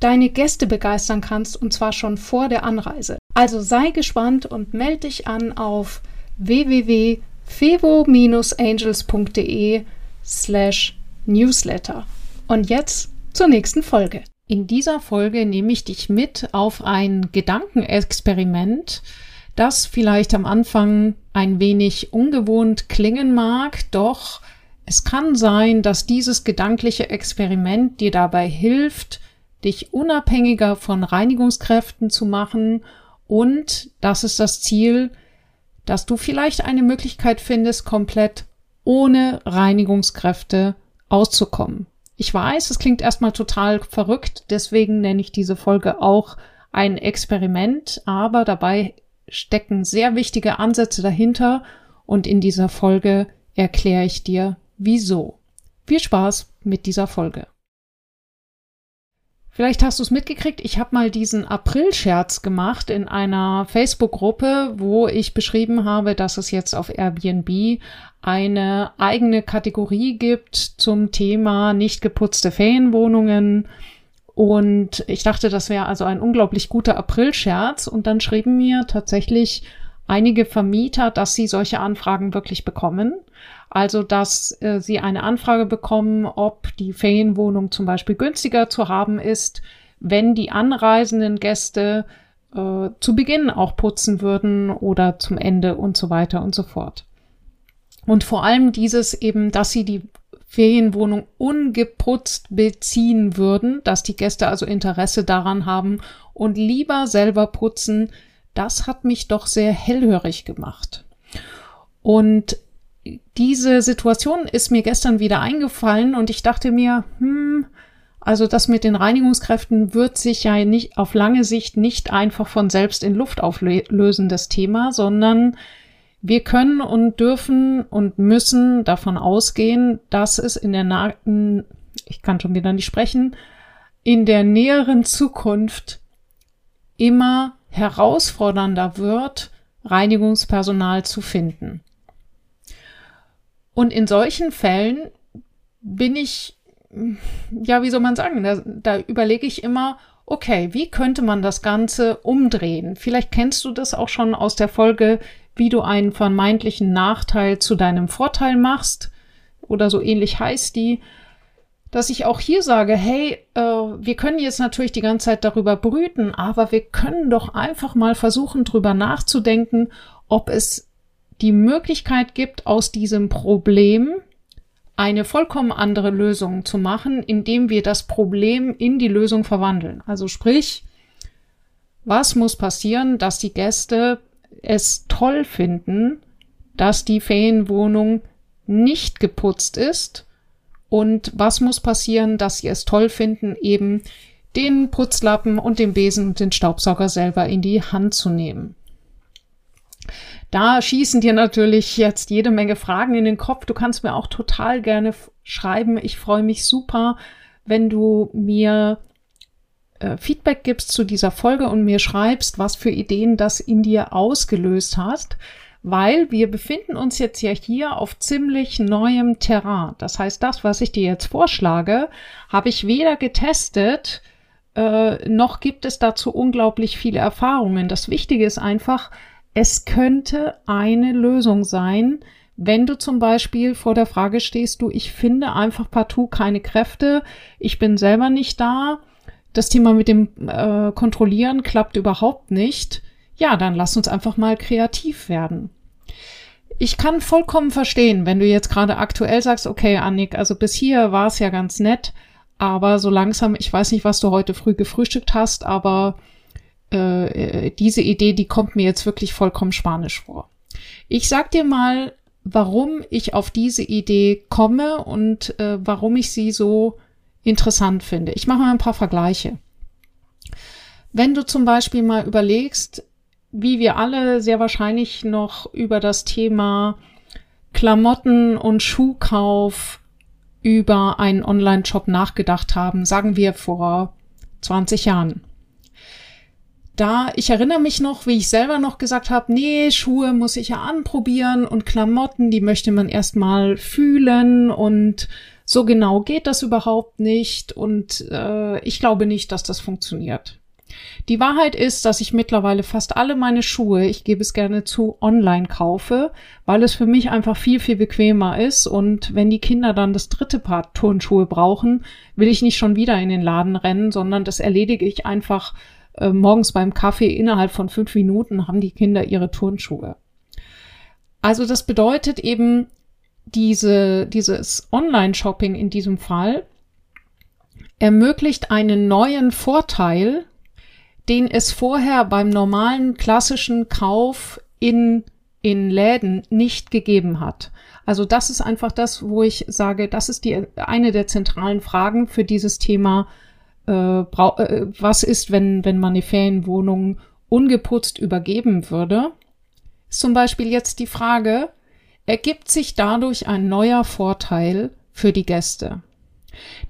deine Gäste begeistern kannst, und zwar schon vor der Anreise. Also sei gespannt und melde dich an auf www.fevo-angels.de slash newsletter. Und jetzt zur nächsten Folge. In dieser Folge nehme ich dich mit auf ein Gedankenexperiment, das vielleicht am Anfang ein wenig ungewohnt klingen mag, doch es kann sein, dass dieses gedankliche Experiment dir dabei hilft, dich unabhängiger von Reinigungskräften zu machen und das ist das Ziel, dass du vielleicht eine Möglichkeit findest, komplett ohne Reinigungskräfte auszukommen. Ich weiß, es klingt erstmal total verrückt, deswegen nenne ich diese Folge auch ein Experiment, aber dabei stecken sehr wichtige Ansätze dahinter und in dieser Folge erkläre ich dir, wieso. Viel Spaß mit dieser Folge. Vielleicht hast du es mitgekriegt, ich habe mal diesen April-Scherz gemacht in einer Facebook-Gruppe, wo ich beschrieben habe, dass es jetzt auf Airbnb eine eigene Kategorie gibt zum Thema nicht geputzte Ferienwohnungen. Und ich dachte, das wäre also ein unglaublich guter April-Scherz. Und dann schrieben mir tatsächlich einige Vermieter, dass sie solche Anfragen wirklich bekommen. Also, dass äh, sie eine Anfrage bekommen, ob die Ferienwohnung zum Beispiel günstiger zu haben ist, wenn die anreisenden Gäste äh, zu Beginn auch putzen würden oder zum Ende und so weiter und so fort. Und vor allem dieses eben, dass sie die Ferienwohnung ungeputzt beziehen würden, dass die Gäste also Interesse daran haben und lieber selber putzen, das hat mich doch sehr hellhörig gemacht. Und diese Situation ist mir gestern wieder eingefallen und ich dachte mir, hm, also das mit den Reinigungskräften wird sich ja nicht auf lange Sicht nicht einfach von selbst in Luft auflösen, das Thema, sondern wir können und dürfen und müssen davon ausgehen, dass es in der nahen, ich kann schon wieder nicht sprechen, in der näheren Zukunft immer herausfordernder wird, Reinigungspersonal zu finden. Und in solchen Fällen bin ich, ja, wie soll man sagen, da, da überlege ich immer, okay, wie könnte man das Ganze umdrehen? Vielleicht kennst du das auch schon aus der Folge, wie du einen vermeintlichen Nachteil zu deinem Vorteil machst. Oder so ähnlich heißt die dass ich auch hier sage, hey, äh, wir können jetzt natürlich die ganze Zeit darüber brüten, aber wir können doch einfach mal versuchen, drüber nachzudenken, ob es die Möglichkeit gibt, aus diesem Problem eine vollkommen andere Lösung zu machen, indem wir das Problem in die Lösung verwandeln. Also sprich, was muss passieren, dass die Gäste es toll finden, dass die Ferienwohnung nicht geputzt ist und was muss passieren, dass sie es toll finden, eben den Putzlappen und den Besen und den Staubsauger selber in die Hand zu nehmen. Da schießen dir natürlich jetzt jede Menge Fragen in den Kopf. Du kannst mir auch total gerne schreiben. Ich freue mich super, wenn du mir äh, Feedback gibst zu dieser Folge und mir schreibst, was für Ideen das in dir ausgelöst hast, weil wir befinden uns jetzt ja hier auf ziemlich neuem Terrain. Das heißt, das, was ich dir jetzt vorschlage, habe ich weder getestet, äh, noch gibt es dazu unglaublich viele Erfahrungen. Das Wichtige ist einfach, es könnte eine Lösung sein, wenn du zum Beispiel vor der Frage stehst, du, ich finde einfach partout keine Kräfte, ich bin selber nicht da, das Thema mit dem äh, Kontrollieren klappt überhaupt nicht, ja, dann lass uns einfach mal kreativ werden. Ich kann vollkommen verstehen, wenn du jetzt gerade aktuell sagst, okay, Annik, also bis hier war es ja ganz nett, aber so langsam, ich weiß nicht, was du heute früh gefrühstückt hast, aber äh, diese Idee, die kommt mir jetzt wirklich vollkommen spanisch vor. Ich sag dir mal, warum ich auf diese Idee komme und äh, warum ich sie so interessant finde. Ich mache mal ein paar Vergleiche. Wenn du zum Beispiel mal überlegst, wie wir alle sehr wahrscheinlich noch über das Thema Klamotten und Schuhkauf über einen Online-Shop nachgedacht haben, sagen wir vor 20 Jahren. Da, ich erinnere mich noch, wie ich selber noch gesagt habe, nee, Schuhe muss ich ja anprobieren und Klamotten, die möchte man erstmal fühlen und so genau geht das überhaupt nicht und äh, ich glaube nicht, dass das funktioniert. Die Wahrheit ist, dass ich mittlerweile fast alle meine Schuhe, ich gebe es gerne zu, online kaufe, weil es für mich einfach viel, viel bequemer ist. Und wenn die Kinder dann das dritte Paar Turnschuhe brauchen, will ich nicht schon wieder in den Laden rennen, sondern das erledige ich einfach äh, morgens beim Kaffee. Innerhalb von fünf Minuten haben die Kinder ihre Turnschuhe. Also das bedeutet eben, diese, dieses Online-Shopping in diesem Fall ermöglicht einen neuen Vorteil, den es vorher beim normalen klassischen Kauf in, in Läden nicht gegeben hat. Also das ist einfach das, wo ich sage, das ist die, eine der zentralen Fragen für dieses Thema, äh, äh, was ist, wenn, wenn man eine Ferienwohnung ungeputzt übergeben würde. Ist zum Beispiel jetzt die Frage, ergibt sich dadurch ein neuer Vorteil für die Gäste?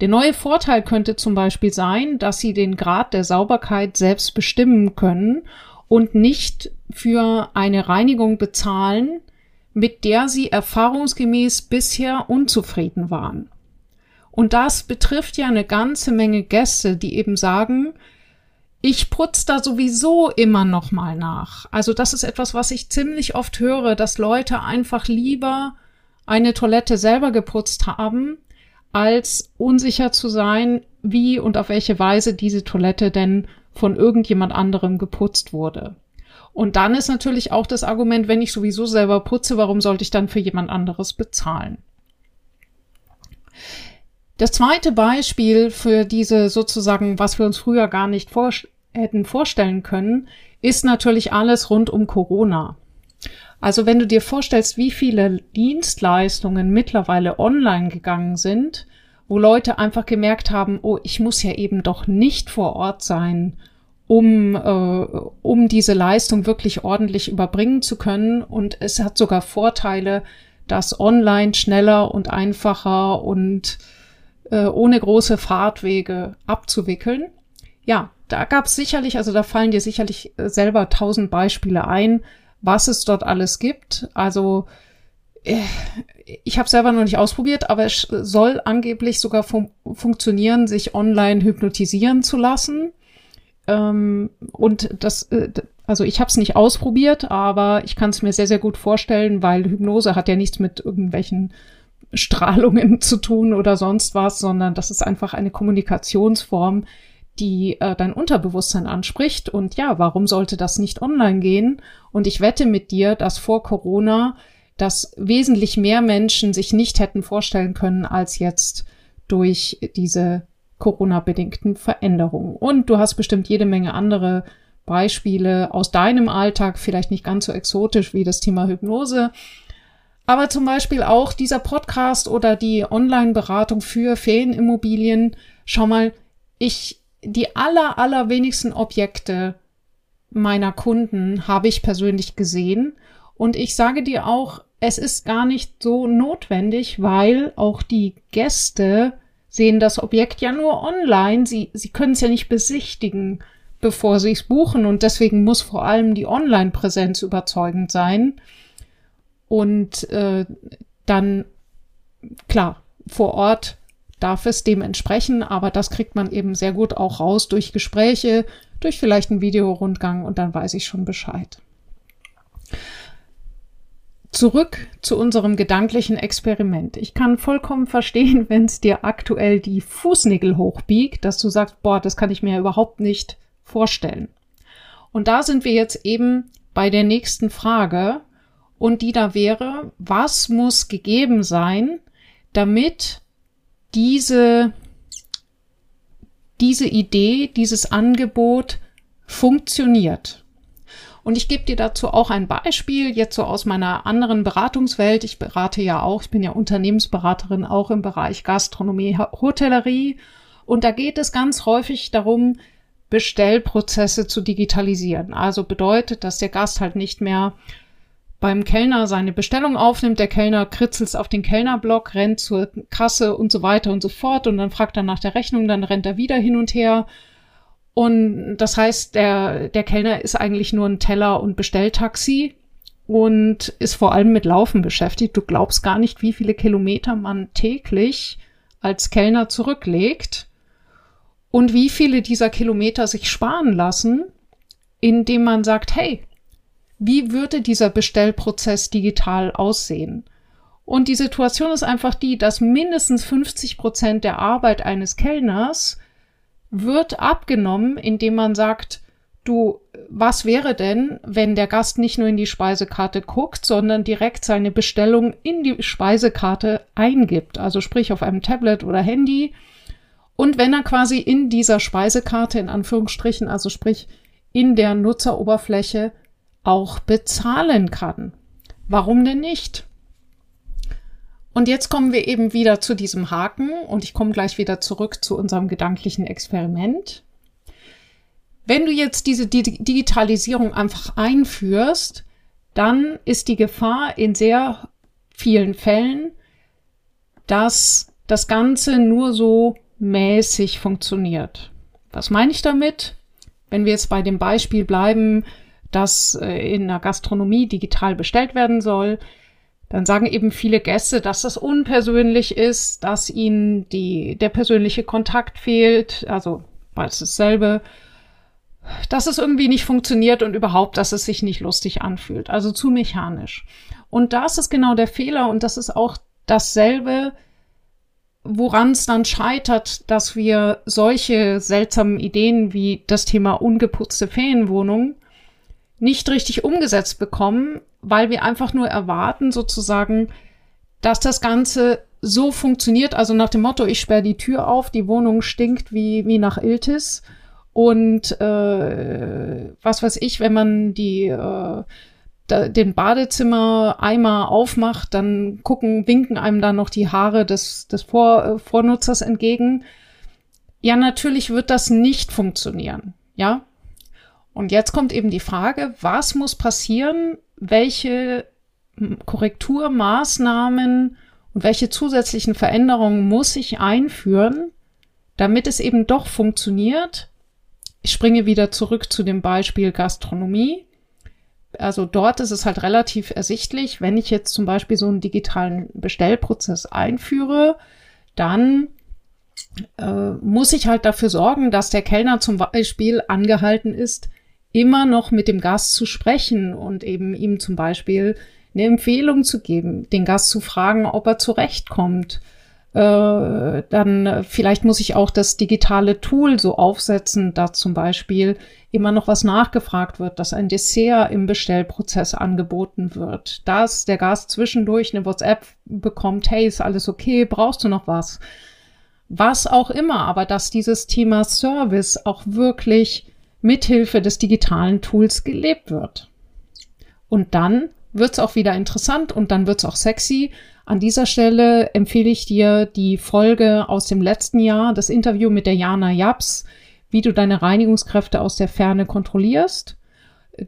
Der neue Vorteil könnte zum Beispiel sein, dass Sie den Grad der Sauberkeit selbst bestimmen können und nicht für eine Reinigung bezahlen, mit der Sie erfahrungsgemäß bisher unzufrieden waren. Und das betrifft ja eine ganze Menge Gäste, die eben sagen, ich putze da sowieso immer noch mal nach. Also das ist etwas, was ich ziemlich oft höre, dass Leute einfach lieber eine Toilette selber geputzt haben, als unsicher zu sein, wie und auf welche Weise diese Toilette denn von irgendjemand anderem geputzt wurde. Und dann ist natürlich auch das Argument, wenn ich sowieso selber putze, warum sollte ich dann für jemand anderes bezahlen? Das zweite Beispiel für diese sozusagen, was wir uns früher gar nicht vor hätten vorstellen können, ist natürlich alles rund um Corona. Also wenn du dir vorstellst, wie viele Dienstleistungen mittlerweile online gegangen sind, wo Leute einfach gemerkt haben, oh, ich muss ja eben doch nicht vor Ort sein, um, äh, um diese Leistung wirklich ordentlich überbringen zu können. Und es hat sogar Vorteile, das online schneller und einfacher und äh, ohne große Fahrtwege abzuwickeln. Ja, da gab es sicherlich, also da fallen dir sicherlich äh, selber tausend Beispiele ein, was es dort alles gibt. Also äh, ich habe selber noch nicht ausprobiert, aber es soll angeblich sogar fun funktionieren, sich online hypnotisieren zu lassen. Ähm, und das, also ich habe es nicht ausprobiert, aber ich kann es mir sehr, sehr gut vorstellen, weil Hypnose hat ja nichts mit irgendwelchen Strahlungen zu tun oder sonst was, sondern das ist einfach eine Kommunikationsform, die äh, dein Unterbewusstsein anspricht. Und ja, warum sollte das nicht online gehen? Und ich wette mit dir, dass vor Corona das wesentlich mehr Menschen sich nicht hätten vorstellen können als jetzt durch diese Corona-bedingten Veränderungen. Und du hast bestimmt jede Menge andere Beispiele aus deinem Alltag, vielleicht nicht ganz so exotisch wie das Thema Hypnose. Aber zum Beispiel auch dieser Podcast oder die Online-Beratung für Ferienimmobilien. Schau mal, ich die aller, aller wenigsten Objekte meiner Kunden habe ich persönlich gesehen. Und ich sage dir auch, es ist gar nicht so notwendig, weil auch die Gäste sehen das Objekt ja nur online. Sie, sie können es ja nicht besichtigen, bevor sie es buchen. Und deswegen muss vor allem die Online-Präsenz überzeugend sein. Und äh, dann, klar, vor Ort darf es dem entsprechen, aber das kriegt man eben sehr gut auch raus durch Gespräche, durch vielleicht einen Videorundgang und dann weiß ich schon Bescheid. Zurück zu unserem gedanklichen Experiment. Ich kann vollkommen verstehen, wenn es dir aktuell die Fußnägel hochbiegt, dass du sagst, boah, das kann ich mir überhaupt nicht vorstellen. Und da sind wir jetzt eben bei der nächsten Frage und die da wäre, was muss gegeben sein, damit diese, diese Idee, dieses Angebot funktioniert. Und ich gebe dir dazu auch ein Beispiel, jetzt so aus meiner anderen Beratungswelt. Ich berate ja auch, ich bin ja Unternehmensberaterin auch im Bereich Gastronomie, Hotellerie. Und da geht es ganz häufig darum, Bestellprozesse zu digitalisieren. Also bedeutet, dass der Gast halt nicht mehr beim Kellner seine Bestellung aufnimmt, der Kellner kritzelt auf den Kellnerblock, rennt zur Kasse und so weiter und so fort und dann fragt er nach der Rechnung, dann rennt er wieder hin und her. Und das heißt, der, der Kellner ist eigentlich nur ein Teller- und Bestelltaxi und ist vor allem mit Laufen beschäftigt. Du glaubst gar nicht, wie viele Kilometer man täglich als Kellner zurücklegt und wie viele dieser Kilometer sich sparen lassen, indem man sagt, hey, wie würde dieser Bestellprozess digital aussehen? Und die Situation ist einfach die, dass mindestens 50 Prozent der Arbeit eines Kellners wird abgenommen, indem man sagt, du, was wäre denn, wenn der Gast nicht nur in die Speisekarte guckt, sondern direkt seine Bestellung in die Speisekarte eingibt, also sprich auf einem Tablet oder Handy. Und wenn er quasi in dieser Speisekarte, in Anführungsstrichen, also sprich in der Nutzeroberfläche auch bezahlen kann. Warum denn nicht? Und jetzt kommen wir eben wieder zu diesem Haken und ich komme gleich wieder zurück zu unserem gedanklichen Experiment. Wenn du jetzt diese Digitalisierung einfach einführst, dann ist die Gefahr in sehr vielen Fällen, dass das Ganze nur so mäßig funktioniert. Was meine ich damit? Wenn wir jetzt bei dem Beispiel bleiben, das äh, in der Gastronomie digital bestellt werden soll, dann sagen eben viele Gäste, dass das unpersönlich ist, dass ihnen die, der persönliche Kontakt fehlt, also beides dasselbe, dass es irgendwie nicht funktioniert und überhaupt, dass es sich nicht lustig anfühlt, also zu mechanisch. Und das ist genau der Fehler und das ist auch dasselbe, woran es dann scheitert, dass wir solche seltsamen Ideen wie das Thema ungeputzte Ferienwohnung nicht richtig umgesetzt bekommen, weil wir einfach nur erwarten, sozusagen, dass das Ganze so funktioniert, also nach dem Motto, ich sperre die Tür auf, die Wohnung stinkt wie, wie nach Iltis. Und äh, was weiß ich, wenn man die äh, da, den Badezimmer-Eimer aufmacht, dann gucken, winken einem dann noch die Haare des, des Vor, äh, Vornutzers entgegen. Ja, natürlich wird das nicht funktionieren. Ja, und jetzt kommt eben die Frage, was muss passieren, welche Korrekturmaßnahmen und welche zusätzlichen Veränderungen muss ich einführen, damit es eben doch funktioniert. Ich springe wieder zurück zu dem Beispiel Gastronomie. Also dort ist es halt relativ ersichtlich, wenn ich jetzt zum Beispiel so einen digitalen Bestellprozess einführe, dann äh, muss ich halt dafür sorgen, dass der Kellner zum Beispiel angehalten ist, immer noch mit dem Gast zu sprechen und eben ihm zum Beispiel eine Empfehlung zu geben, den Gast zu fragen, ob er zurechtkommt. Äh, dann vielleicht muss ich auch das digitale Tool so aufsetzen, dass zum Beispiel immer noch was nachgefragt wird, dass ein Dessert im Bestellprozess angeboten wird, dass der Gast zwischendurch eine WhatsApp bekommt, hey, ist alles okay, brauchst du noch was? Was auch immer, aber dass dieses Thema Service auch wirklich mithilfe des digitalen Tools gelebt wird. Und dann wird's auch wieder interessant und dann wird's auch sexy. An dieser Stelle empfehle ich dir die Folge aus dem letzten Jahr, das Interview mit der Jana Japs, wie du deine Reinigungskräfte aus der Ferne kontrollierst.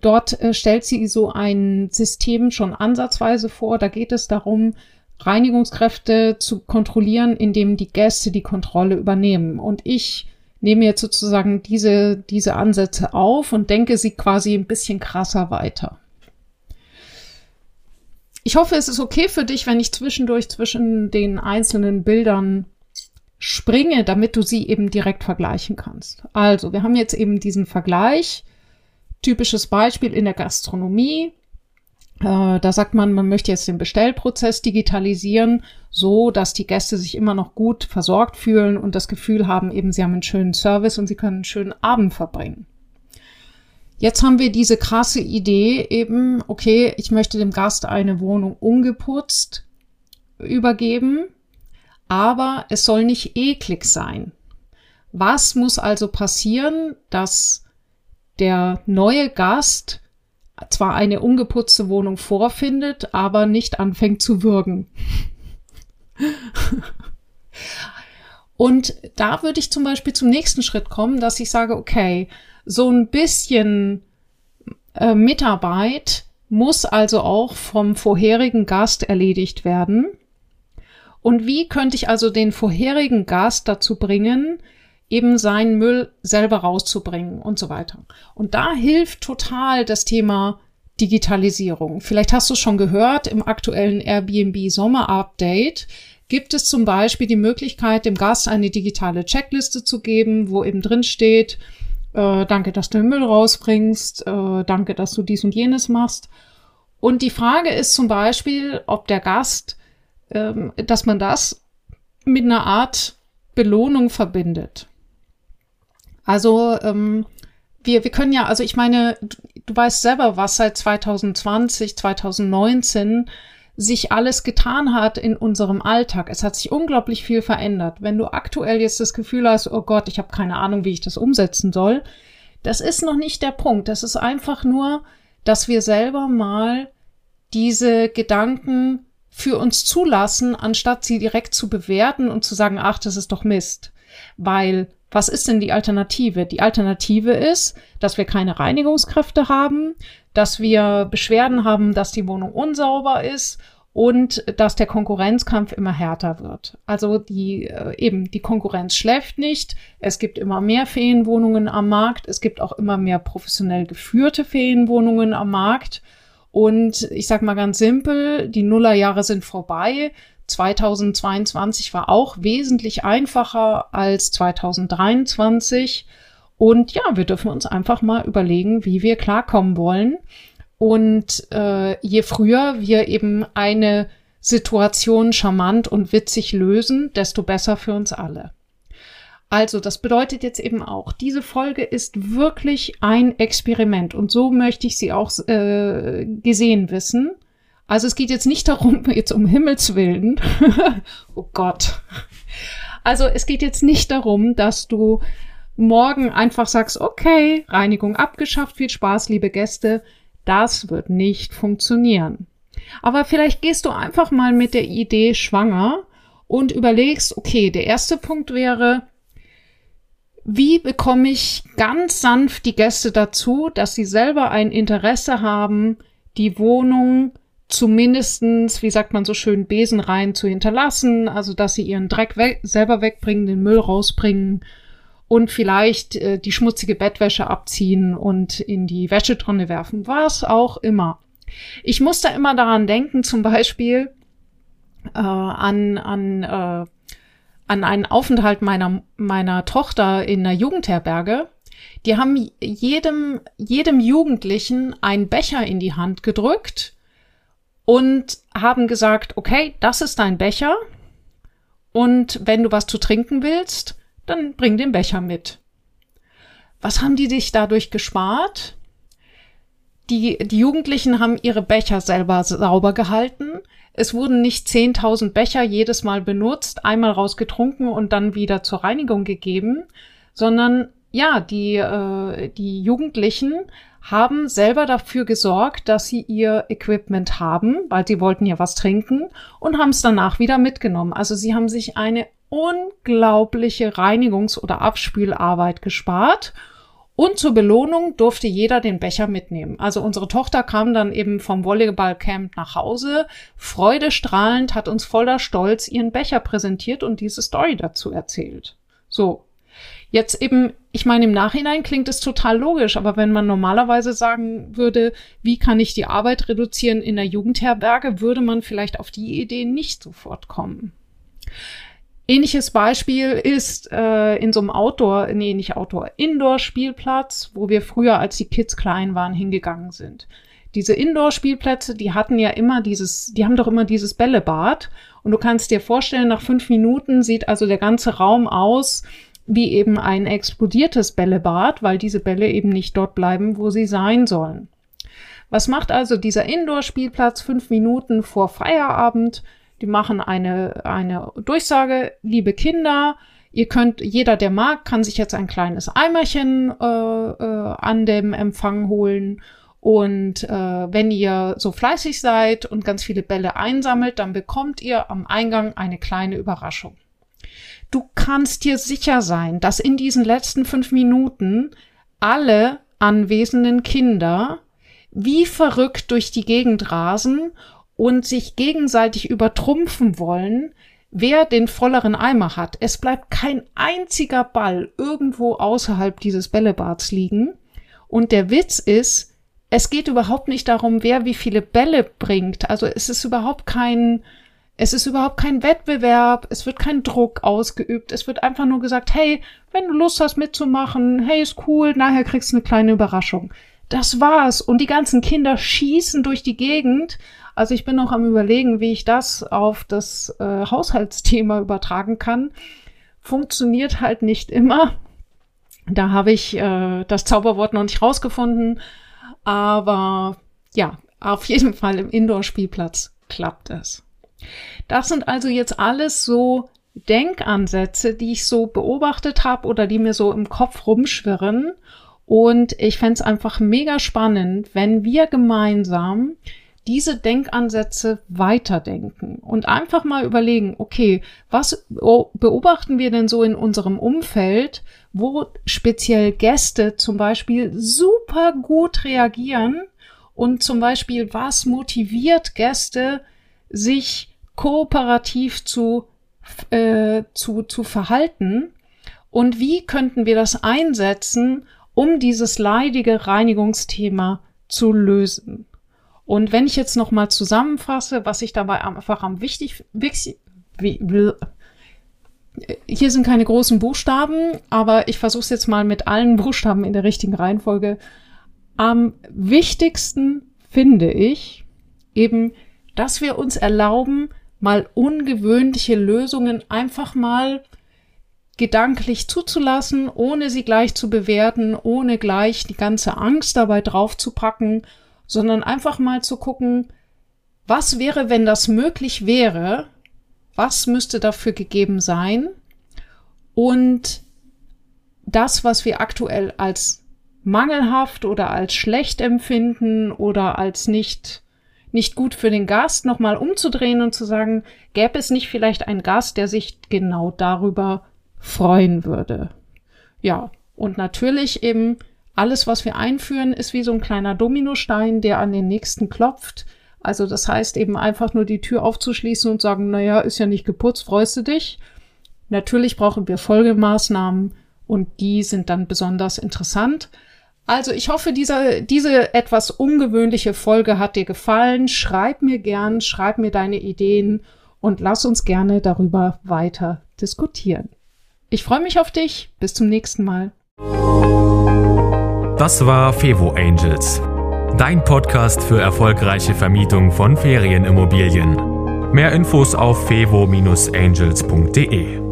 Dort äh, stellt sie so ein System schon ansatzweise vor. Da geht es darum, Reinigungskräfte zu kontrollieren, indem die Gäste die Kontrolle übernehmen. Und ich nehme jetzt sozusagen diese, diese Ansätze auf und denke sie quasi ein bisschen krasser weiter. Ich hoffe, es ist okay für dich, wenn ich zwischendurch zwischen den einzelnen Bildern springe, damit du sie eben direkt vergleichen kannst. Also, wir haben jetzt eben diesen Vergleich. Typisches Beispiel in der Gastronomie. Äh, da sagt man, man möchte jetzt den Bestellprozess digitalisieren, so dass die Gäste sich immer noch gut versorgt fühlen und das Gefühl haben, eben sie haben einen schönen Service und sie können einen schönen Abend verbringen. Jetzt haben wir diese krasse Idee eben, okay, ich möchte dem Gast eine Wohnung ungeputzt übergeben, aber es soll nicht eklig sein. Was muss also passieren, dass der neue Gast zwar eine ungeputzte Wohnung vorfindet, aber nicht anfängt zu würgen. Und da würde ich zum Beispiel zum nächsten Schritt kommen, dass ich sage, okay, so ein bisschen äh, Mitarbeit muss also auch vom vorherigen Gast erledigt werden. Und wie könnte ich also den vorherigen Gast dazu bringen, eben seinen Müll selber rauszubringen und so weiter. Und da hilft total das Thema Digitalisierung. Vielleicht hast du schon gehört, im aktuellen Airbnb Sommer Update gibt es zum Beispiel die Möglichkeit, dem Gast eine digitale Checkliste zu geben, wo eben drin steht, äh, danke, dass du den Müll rausbringst, äh, danke, dass du dies und jenes machst. Und die Frage ist zum Beispiel, ob der Gast, ähm, dass man das mit einer Art Belohnung verbindet. Also ähm, wir, wir können ja, also ich meine, du, du weißt selber, was seit 2020, 2019 sich alles getan hat in unserem Alltag. Es hat sich unglaublich viel verändert. Wenn du aktuell jetzt das Gefühl hast, oh Gott, ich habe keine Ahnung, wie ich das umsetzen soll, das ist noch nicht der Punkt. Das ist einfach nur, dass wir selber mal diese Gedanken für uns zulassen, anstatt sie direkt zu bewerten und zu sagen, ach, das ist doch Mist. Weil was ist denn die Alternative? Die Alternative ist, dass wir keine Reinigungskräfte haben, dass wir Beschwerden haben, dass die Wohnung unsauber ist und dass der Konkurrenzkampf immer härter wird. Also die äh, eben die Konkurrenz schläft nicht. Es gibt immer mehr Ferienwohnungen am Markt. Es gibt auch immer mehr professionell geführte Ferienwohnungen am Markt. Und ich sag mal ganz simpel, die Nullerjahre sind vorbei. 2022 war auch wesentlich einfacher als 2023. Und ja, wir dürfen uns einfach mal überlegen, wie wir klarkommen wollen. Und äh, je früher wir eben eine Situation charmant und witzig lösen, desto besser für uns alle. Also, das bedeutet jetzt eben auch, diese Folge ist wirklich ein Experiment und so möchte ich sie auch äh, gesehen wissen. Also es geht jetzt nicht darum, jetzt um Himmels willen, oh Gott. Also es geht jetzt nicht darum, dass du morgen einfach sagst, okay, Reinigung abgeschafft, viel Spaß, liebe Gäste. Das wird nicht funktionieren. Aber vielleicht gehst du einfach mal mit der Idee schwanger und überlegst, okay, der erste Punkt wäre, wie bekomme ich ganz sanft die Gäste dazu, dass sie selber ein Interesse haben, die Wohnung zumindestens, wie sagt man so schön, besenrein zu hinterlassen, also dass sie ihren Dreck we selber wegbringen, den Müll rausbringen und vielleicht äh, die schmutzige Bettwäsche abziehen und in die Wäschetonne werfen, was auch immer. Ich muss da immer daran denken, zum Beispiel äh, an, an, äh, an einen Aufenthalt meiner, meiner Tochter in einer Jugendherberge. Die haben jedem, jedem Jugendlichen einen Becher in die Hand gedrückt und haben gesagt, okay, das ist dein Becher und wenn du was zu trinken willst, dann bring den Becher mit. Was haben die sich dadurch gespart? Die, die Jugendlichen haben ihre Becher selber sauber gehalten. Es wurden nicht 10.000 Becher jedes Mal benutzt, einmal rausgetrunken und dann wieder zur Reinigung gegeben, sondern ja, die, äh, die Jugendlichen haben selber dafür gesorgt, dass sie ihr Equipment haben, weil sie wollten ja was trinken und haben es danach wieder mitgenommen. Also sie haben sich eine unglaubliche Reinigungs- oder Abspülarbeit gespart. Und zur Belohnung durfte jeder den Becher mitnehmen. Also unsere Tochter kam dann eben vom Volleyballcamp nach Hause, freudestrahlend, hat uns voller Stolz ihren Becher präsentiert und diese Story dazu erzählt. So, Jetzt eben, ich meine, im Nachhinein klingt es total logisch, aber wenn man normalerweise sagen würde, wie kann ich die Arbeit reduzieren in der Jugendherberge, würde man vielleicht auf die Idee nicht sofort kommen. Ähnliches Beispiel ist äh, in so einem Outdoor, nee, nicht Outdoor, Indoor-Spielplatz, wo wir früher, als die Kids klein waren, hingegangen sind. Diese Indoor-Spielplätze, die hatten ja immer dieses, die haben doch immer dieses Bällebad. Und du kannst dir vorstellen, nach fünf Minuten sieht also der ganze Raum aus, wie eben ein explodiertes Bällebad, weil diese Bälle eben nicht dort bleiben, wo sie sein sollen. Was macht also dieser Indoor-Spielplatz fünf Minuten vor Feierabend? Die machen eine, eine Durchsage, liebe Kinder, ihr könnt, jeder, der mag, kann sich jetzt ein kleines Eimerchen äh, äh, an dem Empfang holen. Und äh, wenn ihr so fleißig seid und ganz viele Bälle einsammelt, dann bekommt ihr am Eingang eine kleine Überraschung. Du kannst dir sicher sein, dass in diesen letzten fünf Minuten alle anwesenden Kinder wie verrückt durch die Gegend rasen und sich gegenseitig übertrumpfen wollen, wer den volleren Eimer hat. Es bleibt kein einziger Ball irgendwo außerhalb dieses Bällebads liegen. Und der Witz ist, es geht überhaupt nicht darum, wer wie viele Bälle bringt. Also es ist überhaupt kein, es ist überhaupt kein Wettbewerb, es wird kein Druck ausgeübt, es wird einfach nur gesagt, hey, wenn du Lust hast mitzumachen, hey, ist cool, nachher kriegst du eine kleine Überraschung. Das war's. Und die ganzen Kinder schießen durch die Gegend. Also ich bin noch am überlegen, wie ich das auf das äh, Haushaltsthema übertragen kann. Funktioniert halt nicht immer. Da habe ich äh, das Zauberwort noch nicht rausgefunden. Aber ja, auf jeden Fall im Indoor-Spielplatz klappt es. Das sind also jetzt alles so Denkansätze, die ich so beobachtet habe oder die mir so im Kopf rumschwirren. Und ich fände es einfach mega spannend, wenn wir gemeinsam diese Denkansätze weiterdenken und einfach mal überlegen, okay, was beobachten wir denn so in unserem Umfeld, wo speziell Gäste zum Beispiel super gut reagieren und zum Beispiel was motiviert Gäste, sich kooperativ zu, äh, zu, zu verhalten und wie könnten wir das einsetzen, um dieses leidige Reinigungsthema zu lösen. Und wenn ich jetzt noch mal zusammenfasse, was ich dabei einfach am wichtig, wichtig hier sind keine großen Buchstaben, aber ich versuche es jetzt mal mit allen Buchstaben in der richtigen Reihenfolge. Am wichtigsten finde ich eben, dass wir uns erlauben, mal ungewöhnliche Lösungen einfach mal gedanklich zuzulassen, ohne sie gleich zu bewerten, ohne gleich die ganze Angst dabei draufzupacken, sondern einfach mal zu gucken, was wäre, wenn das möglich wäre, was müsste dafür gegeben sein? Und das, was wir aktuell als mangelhaft oder als schlecht empfinden oder als nicht nicht gut für den Gast, nochmal umzudrehen und zu sagen, gäbe es nicht vielleicht einen Gast, der sich genau darüber freuen würde. Ja, und natürlich eben alles, was wir einführen, ist wie so ein kleiner Dominostein, der an den nächsten klopft. Also das heißt eben einfach nur die Tür aufzuschließen und sagen, naja, ist ja nicht geputzt, freust du dich? Natürlich brauchen wir Folgemaßnahmen und die sind dann besonders interessant. Also ich hoffe, diese, diese etwas ungewöhnliche Folge hat dir gefallen. Schreib mir gern, schreib mir deine Ideen und lass uns gerne darüber weiter diskutieren. Ich freue mich auf dich. Bis zum nächsten Mal. Das war Fevo Angels, dein Podcast für erfolgreiche Vermietung von Ferienimmobilien. Mehr Infos auf fevo-angels.de.